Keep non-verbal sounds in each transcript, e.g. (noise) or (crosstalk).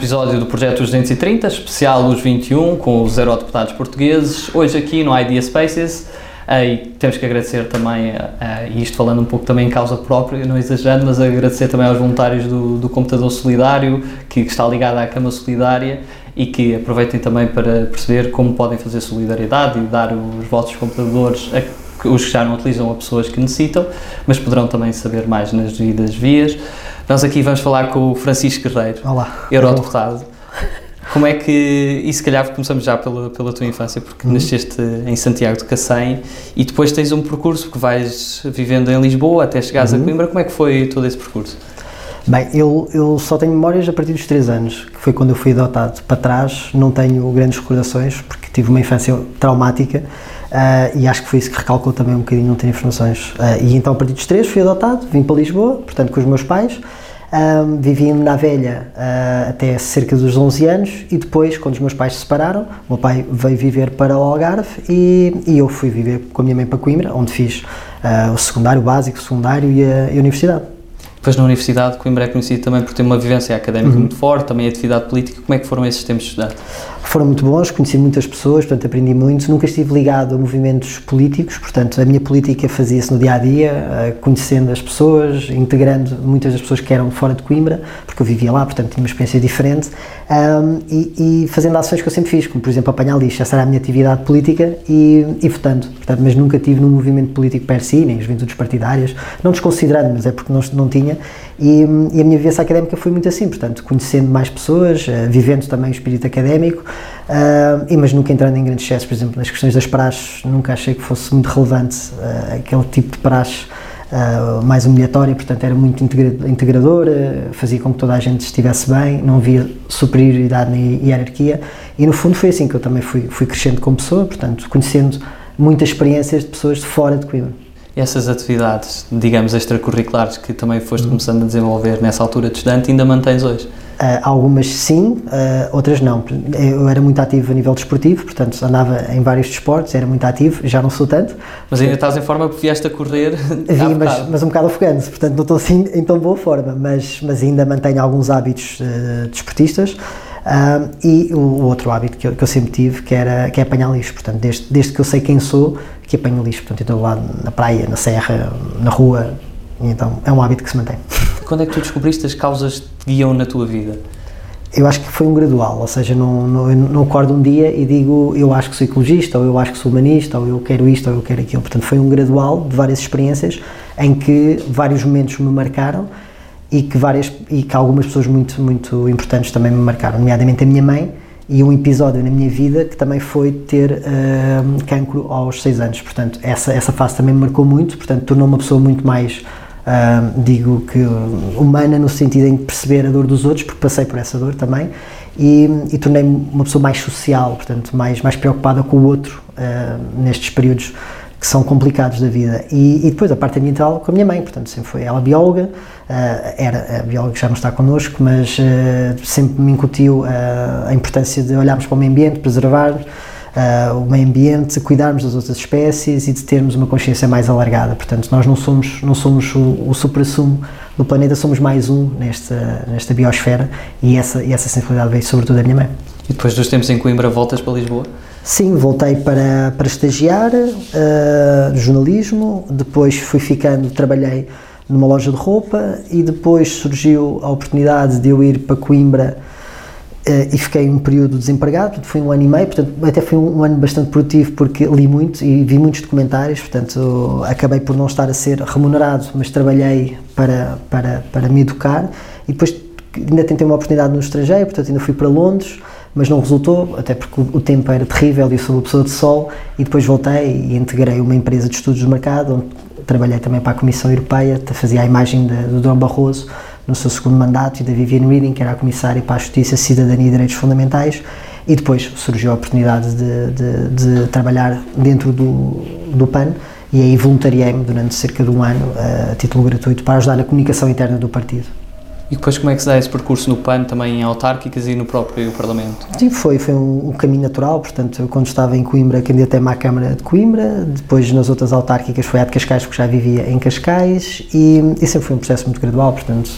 episódio do Projeto 230, especial os 21, com os eurodeputados portugueses. Hoje aqui no Idea Spaces. Uh, e temos que agradecer também, uh, e isto falando um pouco também em causa própria, não exagerando, mas agradecer também aos voluntários do, do Computador Solidário, que, que está ligado à Cama Solidária e que aproveitem também para perceber como podem fazer solidariedade e dar os vossos computadores a os que já não utilizam a pessoas que necessitam, mas poderão também saber mais nas devidas vias. Nós aqui vamos falar com o Francisco Guerreiro, Olá. eurodeputado. Como é que, e se calhar começamos já pela, pela tua infância, porque Uhum. nasceste em Santiago de Cacém e depois tens um percurso que vais vivendo em Lisboa até chegares Uhum. a Coimbra. Como é que foi todo esse percurso? Bem, eu, eu só tenho memórias a partir dos 3 anos, que foi quando eu fui adotado. Para trás não tenho grandes recordações, porque tive uma infância traumática ah, e acho que foi isso que recalcou também um bocadinho não ter informações. Ah, e então a partir dos 3 fui adotado, vim para Lisboa, portanto com os meus pais. Ah, vivi na Velha ah, até cerca dos 11 anos e depois, quando os meus pais se separaram, o meu pai veio viver para o Algarve e, e eu fui viver com a minha mãe para Coimbra, onde fiz o secundário, o básico, o secundário e a, e a universidade. Depois na Universidade, Coimbra é conhecido também por ter uma vivência académica Uhum. muito forte, também atividade política. Como é que foram esses tempos de estudante? Foram muito bons, conheci muitas pessoas, portanto aprendi muito. Nunca estive ligado a movimentos políticos, portanto a minha política fazia-se no dia a dia, conhecendo as pessoas, integrando muitas das pessoas que eram fora de Coimbra, porque eu vivia lá, portanto tinha uma experiência diferente, ahm, e, e fazendo ações que eu sempre fiz, como por exemplo apanhar lixo, essa era a minha atividade política, e, e votando. Portanto, mas nunca tive num movimento político per si, nem juventudes partidárias, não desconsiderando, mas é porque não, não tinha. E, e a minha vivência académica foi muito assim, portanto, conhecendo mais pessoas, eh, vivendo também o espírito académico, ah, e, mas nunca entrando em grandes excessos, por exemplo, nas questões das praxes, nunca achei que fosse muito relevante ah, aquele tipo de praxe mais humilhatória, portanto, era muito integra- integradora, fazia com que toda a gente estivesse bem, não havia superioridade nem hierarquia, e no fundo foi assim que eu também fui, fui crescendo como pessoa, portanto, conhecendo muitas experiências de pessoas de fora de Coimbra. Essas atividades, digamos, extracurriculares que também foste Uhum. começando a desenvolver nessa altura de estudante, ainda mantens hoje? Uh, algumas sim, uh, outras não. Eu era muito ativo a nível desportivo, portanto andava em vários desportos, era muito ativo, já não sou tanto. Mas ainda estás em forma porque vieste a correr (laughs) Vi, mas, mas um bocado ofegante, portanto não estou assim em tão boa forma, mas, mas ainda mantenho alguns hábitos uh, desportistas. Uh, e o, outro hábito que eu, que eu sempre tive, que, era, que é apanhar lixo, portanto, desde, desde que eu sei quem sou, que apanho lixo, portanto, estou lá na praia, na serra, na rua, então é um hábito que se mantém. (laughs) Quando é que tu descobriste as causas que te guiam na tua vida? Eu acho que foi um gradual, ou seja, não, não, não acordo um dia e digo eu acho que sou ecologista, ou eu acho que sou humanista, ou eu quero isto, ou eu quero aquilo. Portanto, foi um gradual de várias experiências em que vários momentos me marcaram e que, várias, e que algumas pessoas muito, muito importantes também me marcaram, nomeadamente a minha mãe e um episódio na minha vida que também foi ter uh, cancro aos 6 anos. Portanto, essa, essa fase também me marcou muito, portanto, tornou-me uma pessoa muito mais Uh, digo que humana no sentido em perceber a dor dos outros, porque passei por essa dor também, e, e tornei-me uma pessoa mais social, portanto, mais, mais preocupada com o outro uh, nestes períodos que são complicados da vida. E, e, depois a parte ambiental com a minha mãe, portanto, sempre foi ela bióloga, uh, era a bióloga já não está connosco, mas sempre me incutiu a importância de olharmos para o meio ambiente, preservar. Uh, o meio ambiente, cuidarmos das outras espécies e de termos uma consciência mais alargada. Portanto, nós não somos, não somos o, o supra-sumo do planeta, somos mais um nesta, nesta biosfera e essa, e essa sensibilidade veio sobretudo da minha mãe. E depois dos tempos em Coimbra voltas para Lisboa? Sim, voltei para, para estagiar uh, jornalismo, depois fui ficando, trabalhei numa loja de roupa e depois surgiu a oportunidade de eu ir para Coimbra e fiquei um período desempregado, foi um ano e meio, portanto até foi um, ano bastante produtivo porque li muito e vi muitos documentários, portanto acabei por não estar a ser remunerado, mas trabalhei para, para, para me educar. E depois ainda tentei uma oportunidade no estrangeiro, portanto ainda fui para Londres, mas não resultou, até porque o, o tempo era terrível e eu sou uma pessoa de sol. E depois voltei e integrei uma empresa de estudos do mercado, onde trabalhei também para a Comissão Europeia, fazia a imagem de, do Dom Barroso, no seu segundo mandato e da Viviane Reading, que era a comissária para a Justiça, Cidadania e Direitos Fundamentais, e depois surgiu a oportunidade de, de, de trabalhar dentro do, do PAN e aí voluntariei-me durante cerca de um ano a título gratuito para ajudar na comunicação interna do partido. E depois como é que se dá esse percurso no PAN, também em autárquicas e no próprio Parlamento? Sim, foi, foi um, um caminho natural, portanto, quando estava em Coimbra, candidatei-me à Câmara de Coimbra, depois nas outras autárquicas foi a de Cascais, porque já vivia em Cascais, e, e sempre foi um processo muito gradual, portanto,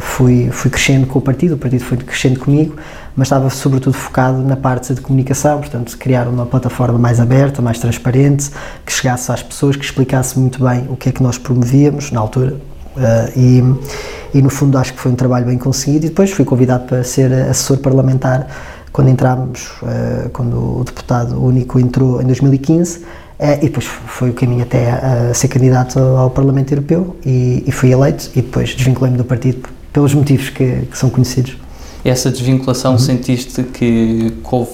fui, fui crescendo com o partido, o partido foi crescendo comigo, mas estava sobretudo focado na parte de comunicação, portanto, criar uma plataforma mais aberta, mais transparente, que chegasse às pessoas, que explicasse muito bem o que é que nós promovíamos na altura, e, e, no fundo acho que foi um trabalho bem conseguido e depois fui convidado para ser assessor parlamentar quando entramos, uh, quando o deputado único entrou em 2015 uh, e depois foi o caminho até a, ser candidato ao Parlamento Europeu e, e fui eleito e depois desvinculei-me do partido pelos motivos que, que são conhecidos essa desvinculação uhum. sentiste que, que houve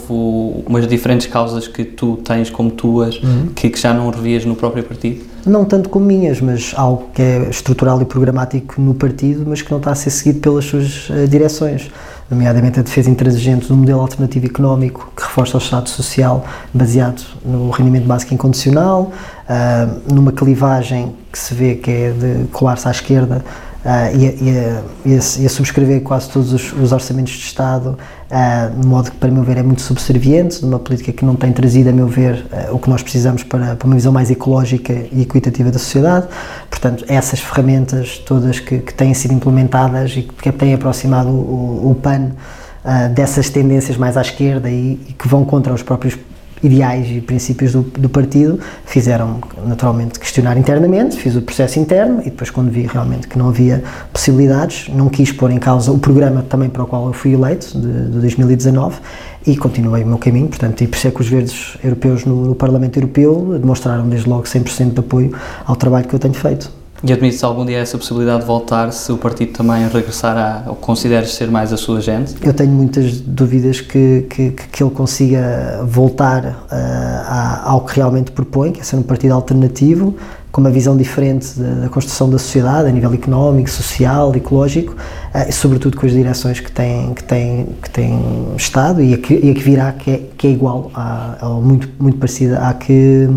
umas diferentes causas que tu tens como tuas uhum. que, que, já não revias no próprio partido? Não tanto como minhas, mas algo que é estrutural e programático no partido, mas que não está a ser seguido pelas suas uh, direções, nomeadamente a defesa intransigente do modelo alternativo económico que reforça o Estado Social baseado no rendimento básico incondicional, uh, numa clivagem que se vê que é de colar-se à esquerda uh, e, e, e, a, subscrever quase todos os, os orçamentos de Estado, uh, de modo que, para meu ver, é muito subserviente, de uma política que não tem trazido, a meu ver, uh, o que nós precisamos para, para, uma visão mais ecológica e equitativa da sociedade. Portanto, essas ferramentas todas que, que têm sido implementadas e que têm aproximado o, o PAN dessas tendências mais à esquerda e, e que vão contra os próprios ideais e princípios do, do partido fizeram naturalmente questionar internamente, fiz o processo interno e depois quando vi realmente que não havia possibilidades, não quis pôr em causa o programa também para o qual eu fui eleito, de, de 2019, e continuei o meu caminho, portanto, e por isso é que os verdes europeus no, no Parlamento Europeu demonstraram desde logo 100% de apoio ao trabalho que eu tenho feito. E admite-se algum dia essa possibilidade de voltar se o partido também regressar a, ou consideres ser mais a sua gente? Eu tenho muitas dúvidas que, que, que ele consiga voltar uh, ao que realmente propõe, que é ser um partido alternativo, com uma visão diferente da, da construção da sociedade, a nível económico, social, ecológico, uh, e sobretudo com as direções que tem, que tem, que tem estado e a que, e a que virá, que é, que é igual, a, ou muito, muito parecida à que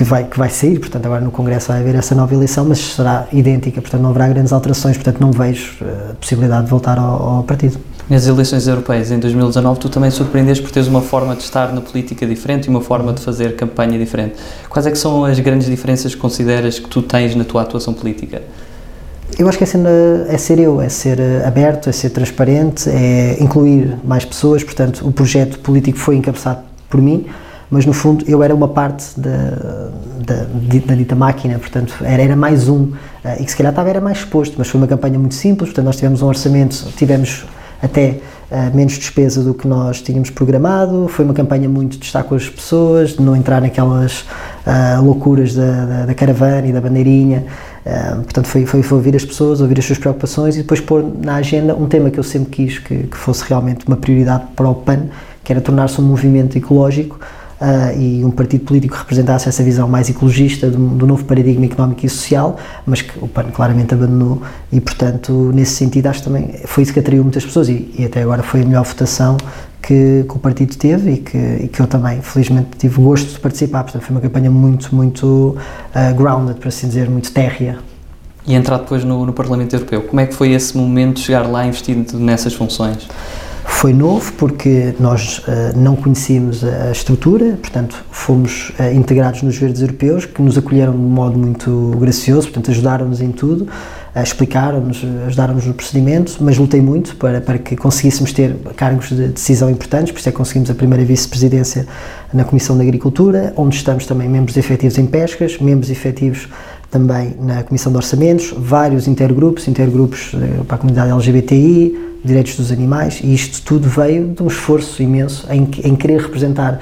que vai, que vai sair, portanto agora no Congresso vai haver essa nova eleição, mas será idêntica, portanto não haverá grandes alterações, portanto não vejo a eh, possibilidade de voltar ao, ao partido. Nas eleições europeias em 2019 tu também surpreendeste por teres uma forma de estar na política diferente e uma forma de fazer campanha diferente. Quais é que são as grandes diferenças que consideras que tu tens na tua atuação política? Eu acho que é ser, é ser eu, é ser eh, aberto, é ser transparente, é incluir mais pessoas, portanto o projeto político foi encabeçado por mim, mas no fundo eu era uma parte da, da, da dita máquina, portanto era, era mais um, uh, e que se calhar estava era mais exposto, mas foi uma campanha muito simples, portanto nós tivemos um orçamento, tivemos até uh, menos despesa do que nós tínhamos programado, foi uma campanha muito de estar com as pessoas, de não entrar naquelas uh, loucuras da, da, da, caravana e da bandeirinha, portanto foi, foi, foi, ouvir as pessoas, ouvir as suas preocupações e depois pôr na agenda um tema que eu sempre quis que, que fosse realmente uma prioridade para o PAN, que era tornar-se um movimento ecológico, uh, e um partido político que representasse essa visão mais ecologista do, do, novo paradigma económico e social, mas que o PAN claramente abandonou e, portanto, nesse sentido, acho também foi isso que atraiu muitas pessoas e, e até agora foi a melhor votação que, que, o partido teve e que, e que eu também, felizmente, tive gosto de participar. Portanto, foi uma campanha muito, muito uh, grounded, por assim dizer, muito térrea. E entrar depois no, no Parlamento Europeu, como é que foi esse momento de chegar lá investido nessas funções? Foi novo porque nós uh, não conhecíamos a estrutura, portanto, fomos uh, integrados nos verdes europeus, que nos acolheram de um modo muito gracioso, portanto, ajudaram-nos em tudo, uh, explicaram-nos, ajudaram-nos no procedimento, mas lutei muito para, para que conseguíssemos ter cargos de decisão importantes, por isso é que conseguimos a primeira vice-presidência na Comissão da Agricultura, onde estamos também membros efetivos em pescas, membros efetivos também na Comissão de Orçamentos, vários intergrupos, intergrupos para a comunidade LGBTI, direitos dos animais, e isto tudo veio de um esforço imenso em, em querer representar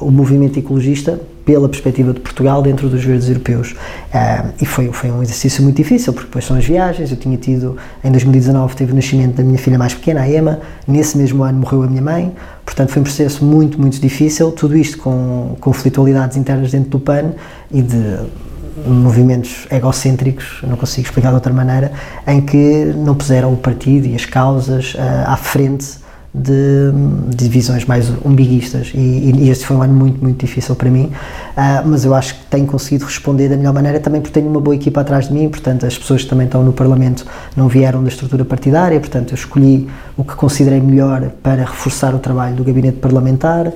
o movimento ecologista pela perspectiva de Portugal dentro dos verdes europeus. Uh, e foi, foi um exercício muito difícil, porque depois são as viagens. Eu tinha tido, em 2019, teve o nascimento da minha filha mais pequena, a Emma. Nesse mesmo ano morreu a minha mãe. Portanto, foi um processo muito, muito difícil. Tudo isto com conflitualidades internas dentro do PAN e de movimentos egocêntricos, não consigo explicar de outra maneira, em que não puseram o partido e as causas uh, à frente de, de visões mais umbiguistas. E, e, este foi um ano muito, muito difícil para mim, uh, mas eu acho que tenho conseguido responder da melhor maneira também porque tenho uma boa equipa atrás de mim, portanto as pessoas que também estão no Parlamento não vieram da estrutura partidária, portanto eu escolhi o que considerei melhor para reforçar o trabalho do gabinete parlamentar, uh,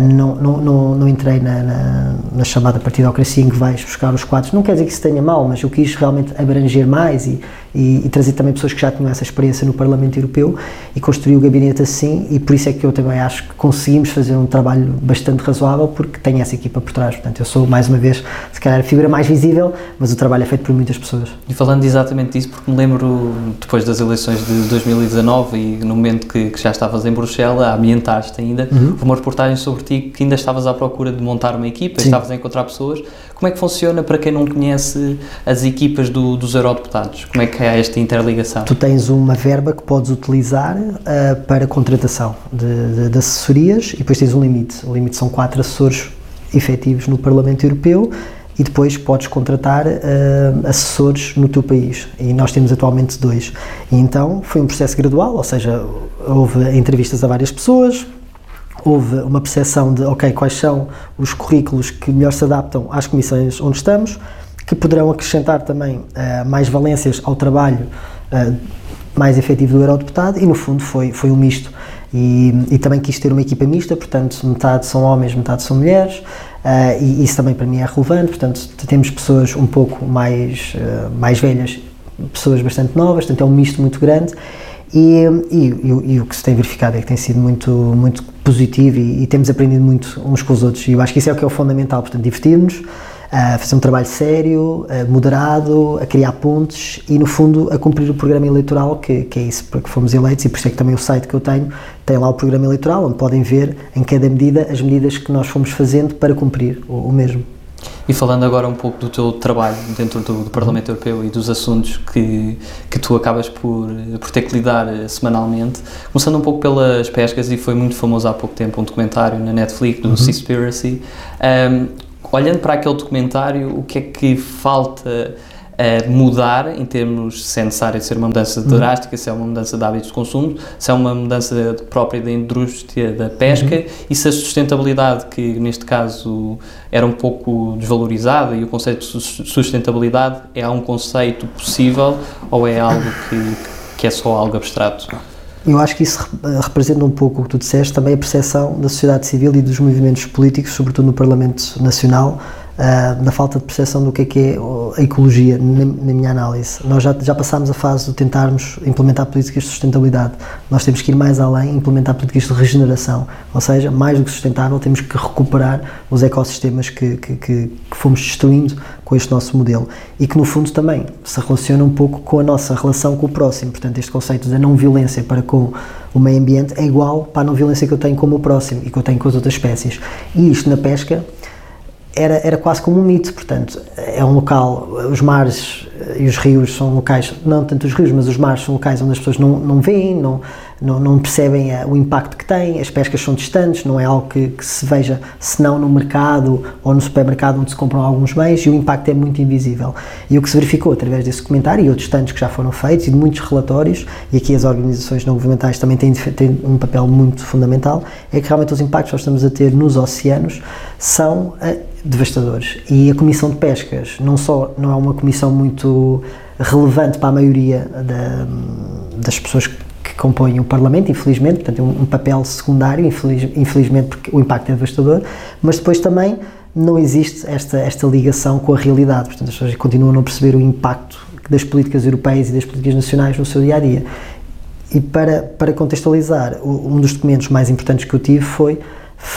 não, não, não, não, entrei na, na, na, chamada partidocracia em que vais buscar os quadros, não quer dizer que isso tenha mal, mas eu quis realmente abranger mais e, e, e trazer também pessoas que já tinham essa experiência no Parlamento Europeu e construir o gabinete assim e por isso é que eu também acho que conseguimos fazer um trabalho bastante razoável porque tenho essa equipa por trás, portanto eu sou mais uma vez se calhar a figura mais visível, mas o trabalho é feito por muitas pessoas. E falando exatamente disso, porque me lembro depois das eleições de 2019 e no momento que, que já estavas em Bruxelas, a ambientar-te ainda, uhum. uma reportagem sobre ti que ainda estavas à procura de montar uma equipa, Sim. estavas a encontrar pessoas. Como é que funciona para quem não conhece as equipas do, dos eurodeputados? Como é que é esta interligação? Tu tens uma verba que podes utilizar uh, para contratação de, de, de assessorias e depois tens um limite. O limite são quatro assessores efetivos no Parlamento Europeu e depois podes contratar uh, assessores no teu país. E nós temos atualmente dois. E então foi um processo gradual, ou seja, houve entrevistas a várias pessoas, houve uma percepção de, ok, quais são os currículos que melhor se adaptam às comissões onde estamos, que poderão acrescentar também uh, mais valências ao trabalho uh, mais efetivo do eurodeputado e no fundo foi, foi um misto. E, e, também quis ter uma equipa mista, portanto metade são homens, metade são mulheres, uh, e isso também para mim é relevante, portanto temos pessoas um pouco mais, mais velhas, pessoas bastante novas, portanto é um misto muito grande e, e, e, o que se tem verificado é que tem sido muito, muito positivo e, e, temos aprendido muito uns com os outros. E eu acho que isso é o que é o fundamental. Portanto, divertir-nos, a fazer um trabalho sério, moderado, a criar pontes e, no fundo, a cumprir o programa eleitoral, que, que é isso para que fomos eleitos. E por isso é que também o site que eu tenho tem lá o programa eleitoral, onde podem ver em cada medida as medidas que nós fomos fazendo para cumprir o, o mesmo. E falando agora um pouco do teu trabalho dentro do, do, Parlamento Europeu e dos assuntos que, que tu acabas por, por ter que lidar eh, semanalmente, começando um pouco pelas pescas, e foi muito famoso há pouco tempo um documentário na Netflix do uhum. Seaspiracy. Um, olhando para aquele documentário, o que é que falta uh, mudar em termos se é necessário ser uma mudança uhum. drástica, se é uma mudança de hábitos de consumo, se é uma mudança própria da indústria da pesca uhum. e se a sustentabilidade, que neste caso era um pouco desvalorizada e o conceito de sustentabilidade é um conceito possível ou é algo que, que é só algo abstrato? Eu acho que isso representa um pouco o que tu disseste, também a percepção da sociedade civil e dos movimentos políticos, sobretudo no Parlamento Nacional, uh, na falta de percepção do que é que é a ecologia, na, na, minha análise. Nós já, já passámos a fase de tentarmos implementar políticas de sustentabilidade. Nós temos que ir mais além implementar políticas de regeneração, ou seja, mais do que sustentável, temos que recuperar os ecossistemas que, que, que, que fomos destruindo com este nosso modelo e que no fundo também se relaciona um pouco com a nossa relação com o próximo. Portanto, este conceito da não violência para com o meio ambiente é igual para a não violência que eu tenho com o meu próximo e que eu tenho com as outras espécies. E isto na pesca era, era quase como um mito, portanto, é um local, os mares e os rios são locais, não tanto os rios, mas os mares são locais onde as pessoas não, não veem, não, não, não percebem o impacto que têm, as pescas são distantes, não é algo que, que, se veja senão no mercado ou no supermercado onde se compram alguns bens e o impacto é muito invisível. E o que se verificou através desse comentário e outros tantos que já foram feitos e de muitos relatórios, e aqui as organizações não governamentais também têm, têm um papel muito fundamental, é que realmente os impactos que nós estamos a ter nos oceanos são uh, devastadores. E a Comissão de Pescas não só não é uma comissão muito relevante para a maioria da, das pessoas que compõem o Parlamento, infelizmente, portanto, tem um, um papel secundário, infeliz, infelizmente, porque o impacto é devastador, mas depois também não existe esta, esta ligação com a realidade, portanto, as pessoas continuam a não perceber o impacto das políticas europeias e das políticas nacionais no seu dia a dia. E para, para contextualizar, um dos documentos mais importantes que eu tive foi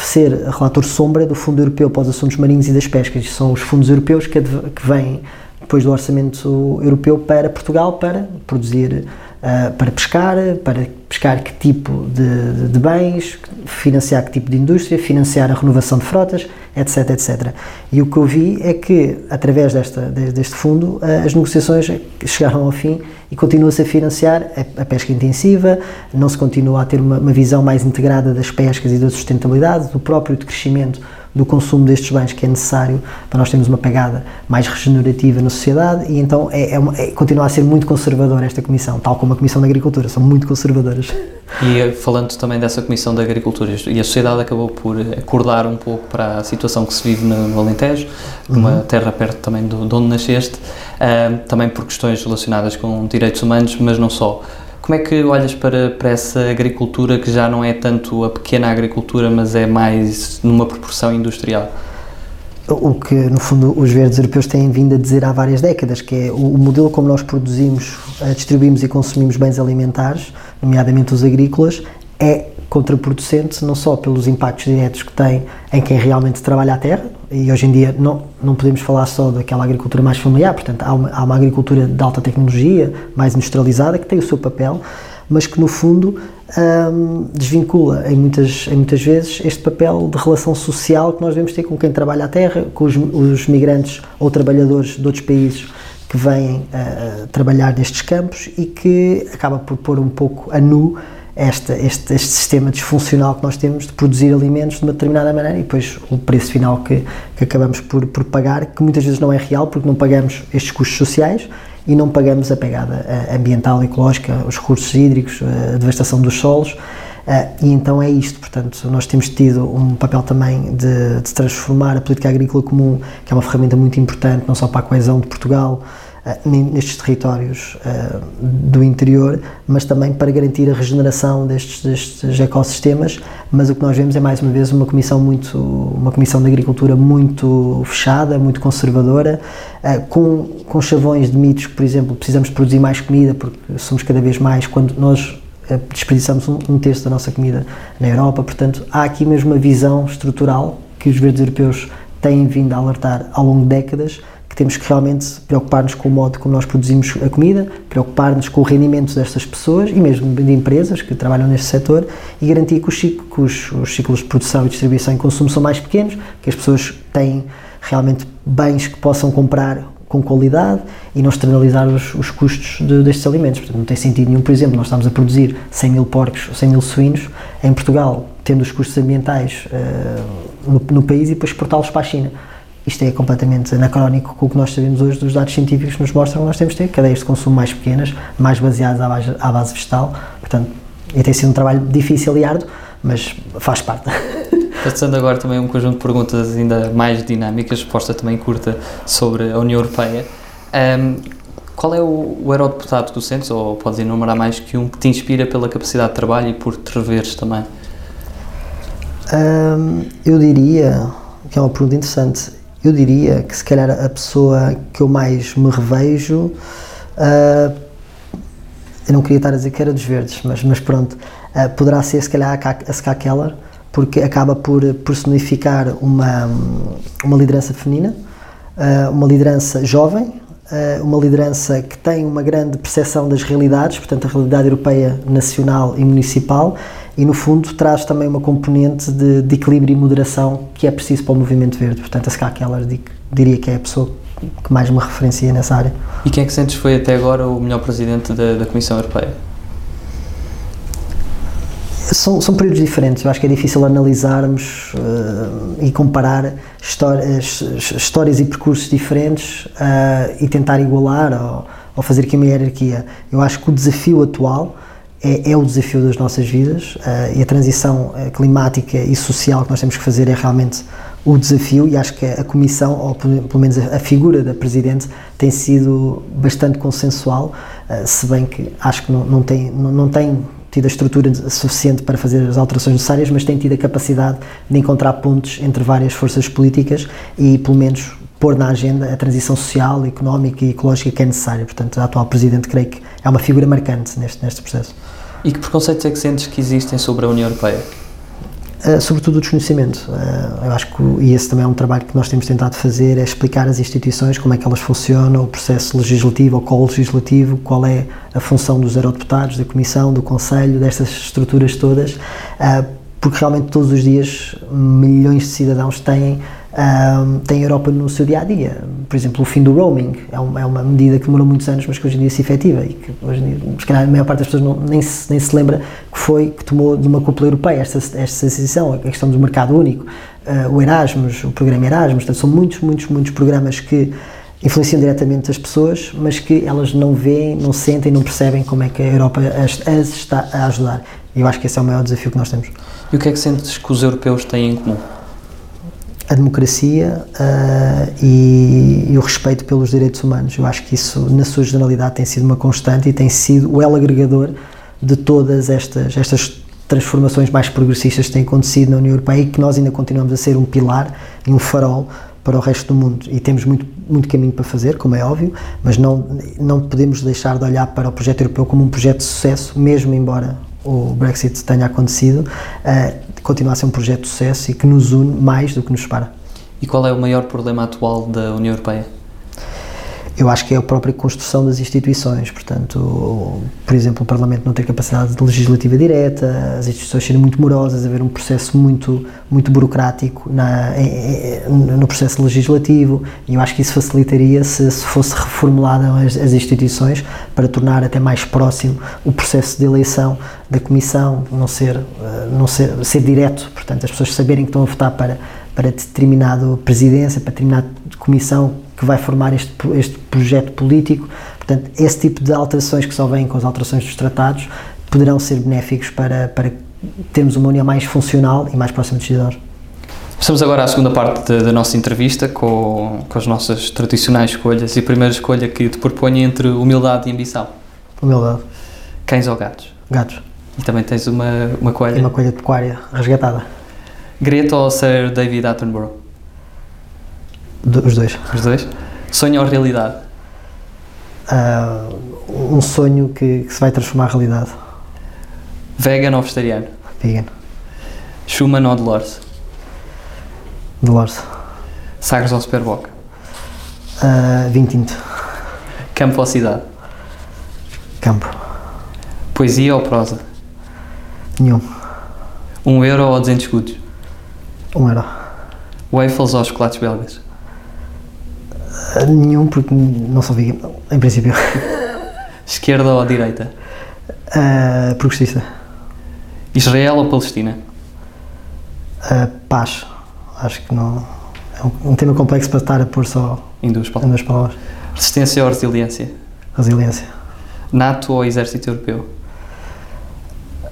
ser relator sombra do Fundo Europeu para os Assuntos Marinhos e das Pescas. São os fundos europeus que, que vêm depois do orçamento europeu para Portugal para produzir uh, para pescar, para pescar que tipo de, de, de, bens, financiar que tipo de indústria, financiar a renovação de frotas, etc, etc. E o que eu vi é que, através desta, deste fundo, uh, as negociações chegaram ao fim e continua-se a financiar a, a, pesca intensiva, não se continua a ter uma, uma visão mais integrada das pescas e da sustentabilidade, do próprio crescimento do consumo destes bens que é necessário para nós termos uma pegada mais regenerativa na sociedade e então é, é, uma, é continua a ser muito conservadora esta Comissão, tal como a Comissão da Agricultura, são muito conservadoras. E eh, falando também dessa Comissão da Agricultura, e a sociedade acabou por acordar um pouco para a situação que se vive no, no Alentejo, numa uhum. terra perto também do, de onde nasceste, uh, também por questões relacionadas com direitos humanos, mas não só. Como é que olhas para, para essa agricultura que já não é tanto a pequena agricultura, mas é mais numa proporção industrial? O que, no fundo, os verdes europeus têm vindo a dizer há várias décadas, que é o, modelo como nós produzimos, eh, distribuímos e consumimos bens alimentares, nomeadamente os agrícolas, é contraproducente não só pelos impactos diretos que tem em quem realmente trabalha a terra, e hoje em dia não, não podemos falar só daquela agricultura mais familiar, portanto há uma, há uma agricultura de alta tecnologia, mais industrializada, que tem o seu papel, mas que no fundo hum, desvincula em muitas, em muitas vezes este papel de relação social que nós devemos ter com quem trabalha a terra, com os, os migrantes ou trabalhadores de outros países que vêm uh, trabalhar nestes campos e que acaba por pôr um pouco a nu esta, este, este sistema disfuncional que nós temos de produzir alimentos de uma determinada maneira e depois o preço final que, que acabamos por, por pagar, que muitas vezes não é real porque não pagamos estes custos sociais e não pagamos a pegada ambiental, ecológica, os recursos hídricos, a devastação dos solos. e então é isto, portanto, nós temos tido um papel também de, de transformar a política agrícola comum, que é uma ferramenta muito importante, não só para a coesão de Portugal, eh, nestes territórios uh, do interior, mas também para garantir a regeneração destes, destes, ecossistemas. Mas o que nós vemos é mais uma vez uma comissão muito, uma comissão de agricultura muito fechada, muito conservadora, uh, com, com chavões de mitos por exemplo, precisamos produzir mais comida porque somos cada vez mais quando nós desperdiçamos um, terço da nossa comida na Europa. Portanto, há aqui mesmo uma visão estrutural que os verdes europeus têm vindo a alertar ao longo de décadas temos que realmente preocupar-nos com o modo como nós produzimos a comida, preocupar-nos com o rendimento destas pessoas e mesmo de empresas que trabalham neste setor e garantir que os, que os, os ciclos de produção e distribuição e consumo são mais pequenos, que as pessoas têm realmente bens que possam comprar com qualidade e não externalizar os, os custos de, destes alimentos. Portanto, não tem sentido nenhum, por exemplo, nós estamos a produzir 100 mil porcos, 100 mil suínos em Portugal, tendo os custos ambientais uh, no, no país e depois exportá-los para a China isto é completamente anacrónico com o que nós sabemos hoje dos dados científicos que nos mostram que nós temos de ter cadeias de consumo mais pequenas, mais baseadas à base, à base vegetal, portanto, e tem sido um trabalho difícil e árduo, mas faz parte. (laughs) Passando agora também um conjunto de perguntas ainda mais dinâmicas, resposta também curta sobre a União Europeia. Um, qual é o, o eurodeputado que tu sentes, ou podes enumerar mais que um, que te inspira pela capacidade de trabalho e por te reveres também? Um, eu diria que é uma pergunta interessante eu diria que se calhar a pessoa que eu mais me revejo, uh, eu não queria estar a dizer que era dos verdes, mas, mas pronto, uh, poderá ser se calhar a Ska Keller, porque acaba por personificar uma, uma liderança feminina, uh, uma liderança jovem, uma liderança que tem uma grande percepção das realidades, portanto, a realidade europeia, nacional e municipal, e no fundo traz também uma componente de, de, equilíbrio e moderação que é preciso para o movimento verde. Portanto, a Ska Keller diria que é a pessoa que mais me referencia nessa área. E quem é que sentes foi até agora o melhor presidente da, da Comissão Europeia? São, são, períodos diferentes. Eu acho que é difícil analisarmos uh, e comparar histórias, histórias, e percursos diferentes uh, e tentar igualar ou, ou, fazer aqui uma hierarquia. Eu acho que o desafio atual é, é o desafio das nossas vidas uh, e a transição uh, climática e social que nós temos que fazer é realmente o desafio e acho que a Comissão, ou pelo menos a figura da Presidente, tem sido bastante consensual, uh, se bem que acho que não, não, tem, não, não tem tido a estrutura suficiente para fazer as alterações necessárias, mas tem tido a capacidade de encontrar pontos entre várias forças políticas e, pelo menos, pôr na agenda a transição social, económica e ecológica que é necessária. Portanto, a atual Presidente, creio que é uma figura marcante neste, neste processo. E que preconceitos é que sentes que existem sobre a União Europeia? Uh, sobretudo o desconhecimento. Uh, eu acho que, e esse também é um trabalho que nós temos tentado fazer, é explicar às instituições como é que elas funcionam, o processo legislativo ou co-legislativo, qual é a função dos eurodeputados, da Comissão, do Conselho, destas estruturas todas, uh, porque realmente todos os dias milhões de cidadãos têm um, tem a Europa no seu dia a dia. Por exemplo, o fim do roaming é é uma medida que demorou muitos anos, mas que hoje em dia se efetiva e que hoje em dia, se calhar, a maior parte das pessoas não, nem, se, nem se lembra que foi que tomou de uma cúpula europeia esta, esta decisão, a questão do mercado único. uh, o Erasmus, o programa Erasmus, portanto, são muitos, muitos, muitos programas que influenciam diretamente as pessoas, mas que elas não veem, não sentem, não percebem como é que a Europa as, as está a ajudar. E eu acho que esse é o maior desafio que nós temos. E o que é que sentes que os europeus têm em comum? A democracia uh, e, e, o respeito pelos direitos humanos. Eu acho que isso, na sua generalidade, tem sido uma constante e tem sido o elo agregador de todas estas, estas transformações mais progressistas que têm acontecido na União Europeia e que nós ainda continuamos a ser um pilar e um farol para o resto do mundo e temos muito, muito caminho para fazer, como é óbvio, mas não, não podemos deixar de olhar para o projeto europeu como um projeto de sucesso, mesmo embora o Brexit tenha acontecido, uh, continua a ser um projeto de sucesso e que nos une mais do que nos separa. E qual é o maior problema atual da União Europeia? Eu acho que é a própria construção das instituições, portanto, por exemplo, o Parlamento não ter capacidade legislativa direta, as instituições serem muito morosas, haver um processo muito, muito burocrático na, no processo legislativo, e eu acho que isso facilitaria se, se fosse reformulada as, as, instituições para tornar até mais próximo o processo de eleição da Comissão, não ser, eh, não ser, ser direto, portanto, as pessoas saberem que estão a votar para, para determinado presidência, para determinada comissão, que vai formar este, este projeto político. Portanto, esse tipo de alterações que só vêm com as alterações dos tratados poderão ser benéficos para, para termos uma união mais funcional e mais próxima dos cidadãos. Passamos agora à segunda parte da, nossa entrevista com, com as nossas tradicionais escolhas e a primeira escolha que te propõe entre humildade e ambição. Humildade. Cães ou gatos? Gatos. E também tens uma, uma coelha? E uma coelha de pecuária resgatada. Greta ou Sir David Attenborough? Os dois. Os dois? Sonho ou realidade? Uh, um sonho que, que, se vai transformar em realidade. Vegan ou vegetariano? Vegan. Schumann ou Dolores? Dolores. Sagres ou Superboc? Uh, vinho tinto. Campo ou cidade? Campo. Poesia ou prosa? Nenhum. Um euro ou 200 escudos? Um euro. Waffles ou chocolates belgas? Nenhum, porque não sou vegan, em princípio. (laughs) Esquerda ou direita? Uh, progressista. Israel ou Palestina? Uh, paz. Acho que não. É um, um, tema complexo para estar a pôr só em duas palavras. Em duas palavras. Resistência ou resiliência? Resiliência. NATO ou Exército Europeu?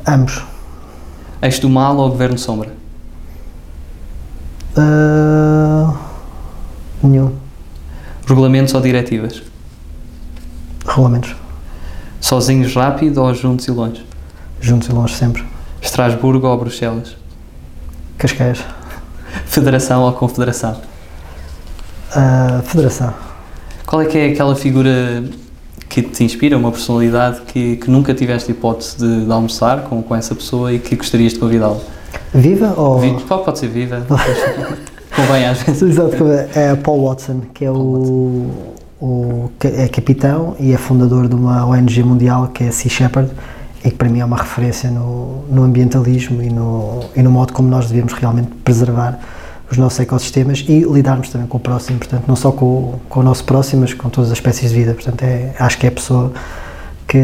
Ambos. Eixo do mal ou Governo Sombra? Uh, nenhum. Regulamentos ou diretivas? Regulamentos. Sozinhos rápido ou juntos e longe? Juntos e longe sempre. Estrasburgo ou Bruxelas? Cascais. Federação ou Confederação? Uh, federação. Qual é que é aquela figura que te inspira, uma personalidade que, que nunca tiveste hipótese de, de almoçar com, com essa pessoa e que gostarias de convidá-lo? Viva ou. Viva, pode, pode ser viva. (laughs) Convém às vezes. Exato, é Paul Watson, que é o, o é capitão e é fundador de uma ONG mundial que é Sea Shepherd e que para mim é uma referência no, no ambientalismo e no, e no modo como nós devemos realmente preservar os nossos ecossistemas e lidarmos também com o próximo, portanto, não só com, com o nosso próximo, mas com todas as espécies de vida. Portanto, é, acho que é a pessoa que,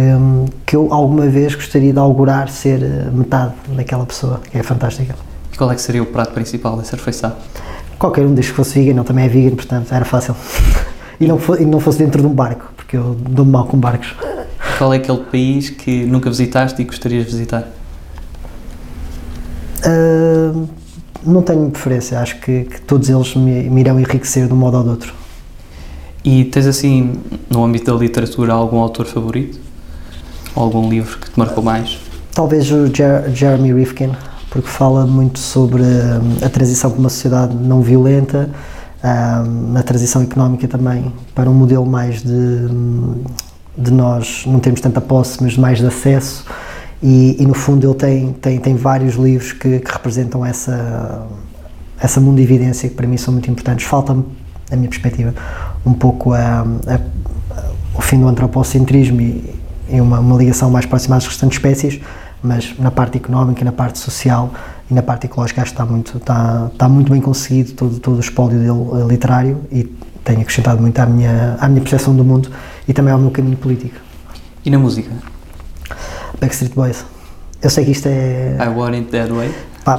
que eu alguma vez gostaria de augurar ser metade daquela pessoa, que é fantástica. E qual é que seria o prato principal dessa refeição? Qualquer um desde que fosse vegan, ele também é vegan, portanto era fácil. (laughs) e, não fosse, e não fosse dentro de um barco, porque eu dou-me mal com barcos. Qual é aquele país que nunca visitaste e gostarias de visitar? Uh, não tenho preferência, acho que, que todos eles me, me, irão enriquecer de um modo ou de outro. E tens assim, no âmbito da literatura, algum autor favorito? Ou algum livro que te marcou mais? Talvez o Jer Jeremy Rifkin, porque fala muito sobre hum, a transição para uma sociedade não violenta, hum, a transição económica também para um modelo mais de, hum, de nós não termos tanta posse, mas mais de acesso. E, e no fundo ele tem, tem, tem vários livros que, que representam essa, essa mundividência que para mim são muito importantes. Falta-me, na minha perspectiva, um pouco a, a, o fim do antropocentrismo e, e uma, uma ligação mais próxima às restantes espécies, mas na parte económica, na parte social e na parte ecológica acho que está muito, está, está muito bem conseguido todo, todo o espólio dele eh, literário e tem acrescentado muito à minha, à minha percepção do mundo e também ao meu caminho político. E na música? Backstreet Boys. Eu sei que isto é. I Want It That Way?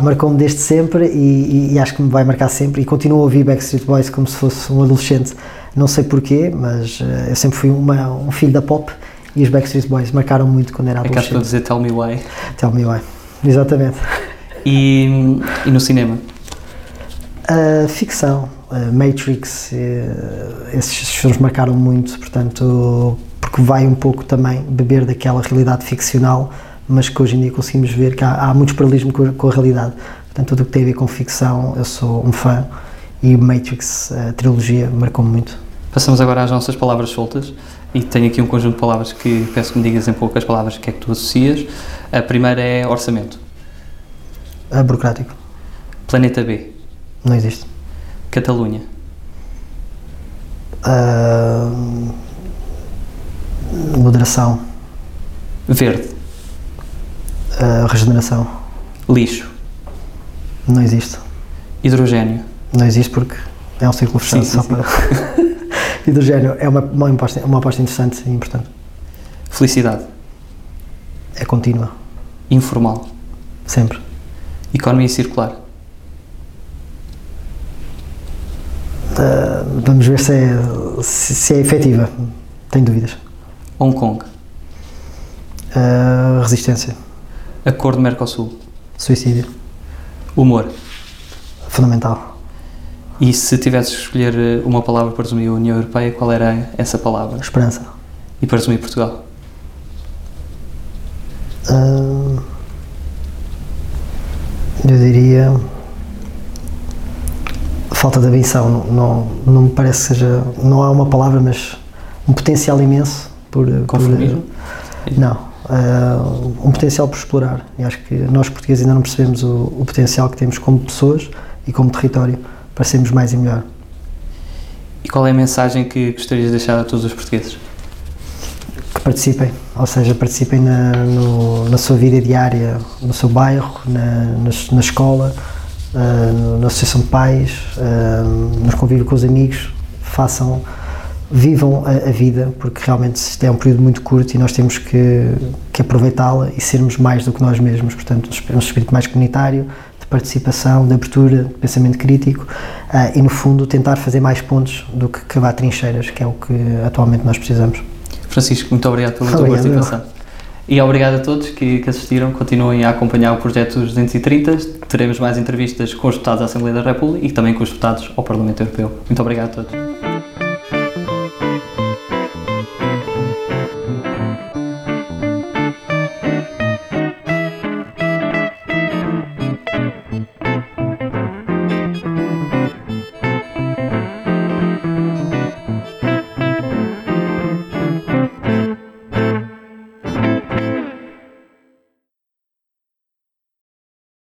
marcou-me desde sempre e, e, e, acho que me vai marcar sempre. E continuo a ouvir Backstreet Boys como se fosse um adolescente, não sei porquê, mas uh, eu sempre fui uma, um filho da pop e os Backstreet Boys marcaram muito quando era adolescente. Que dizer Tell Me Why. Tell Me Why, exatamente. E, e no cinema? Uh, ficção, uh, Matrix, uh, esses filmes marcaram muito, portanto, porque vai um pouco também beber daquela realidade ficcional, mas que hoje em dia conseguimos ver que há, há muitos paralelismos com, com, a realidade. Portanto, tudo o que tem a ver com ficção, eu sou um fã e Matrix, a trilogia, marcou-me muito. Passamos agora às nossas palavras soltas e tenho aqui um conjunto de palavras que peço que me digas em poucas palavras o que é que tu associas. A primeira é orçamento. A burocrático. Planeta B. Não existe. Catalunha. Uh, moderação. Verde. Uh, regeneração. Lixo. Não existe. Hidrogênio. Não existe porque é um círculo fechado sim, sim, só sim. para. (laughs) Hidrogênio é uma, uma, aposta, uma aposta interessante e importante. Felicidade. É contínua. Informal. Sempre. Economia circular. Uh, vamos ver se é, se, se, é efetiva. Tenho dúvidas. Hong Kong. Uh, resistência. Acordo Mercosul. Suicídio. Humor. Fundamental. E se tivesse que escolher eh, uma palavra para resumir a União Europeia, qual era essa palavra? Esperança. E para resumir Portugal? Uh, eu diria falta de ambição, não, não, não me parece que seja, não há uma palavra, mas um potencial imenso por... Conformismo? Por, não, uh, um potencial por explorar e acho que nós portugueses ainda não percebemos o, o potencial que temos como pessoas e como território para sermos mais e melhor. E qual é a mensagem que gostarias de deixar a todos os portugueses? Que participem, ou seja, participem na, no, na sua vida diária, no seu bairro, na, na, na escola, uh, na associação de pais, uh, nos convívio com os amigos, façam, vivam a, a, vida, porque realmente isto é um período muito curto e nós temos que, que aproveitá-la e sermos mais do que nós mesmos, portanto, um espírito mais comunitário, de participação, de abertura, de pensamento crítico uh, e, no fundo, tentar fazer mais pontos do que cavar trincheiras, que é o que atualmente nós precisamos. Francisco, muito obrigado pela tua participação. E obrigado a todos que, que, assistiram. Continuem a acompanhar o projeto 230. Teremos mais entrevistas com os deputados da Assembleia da República e também com os deputados ao Parlamento Europeu. Muito obrigado a todos.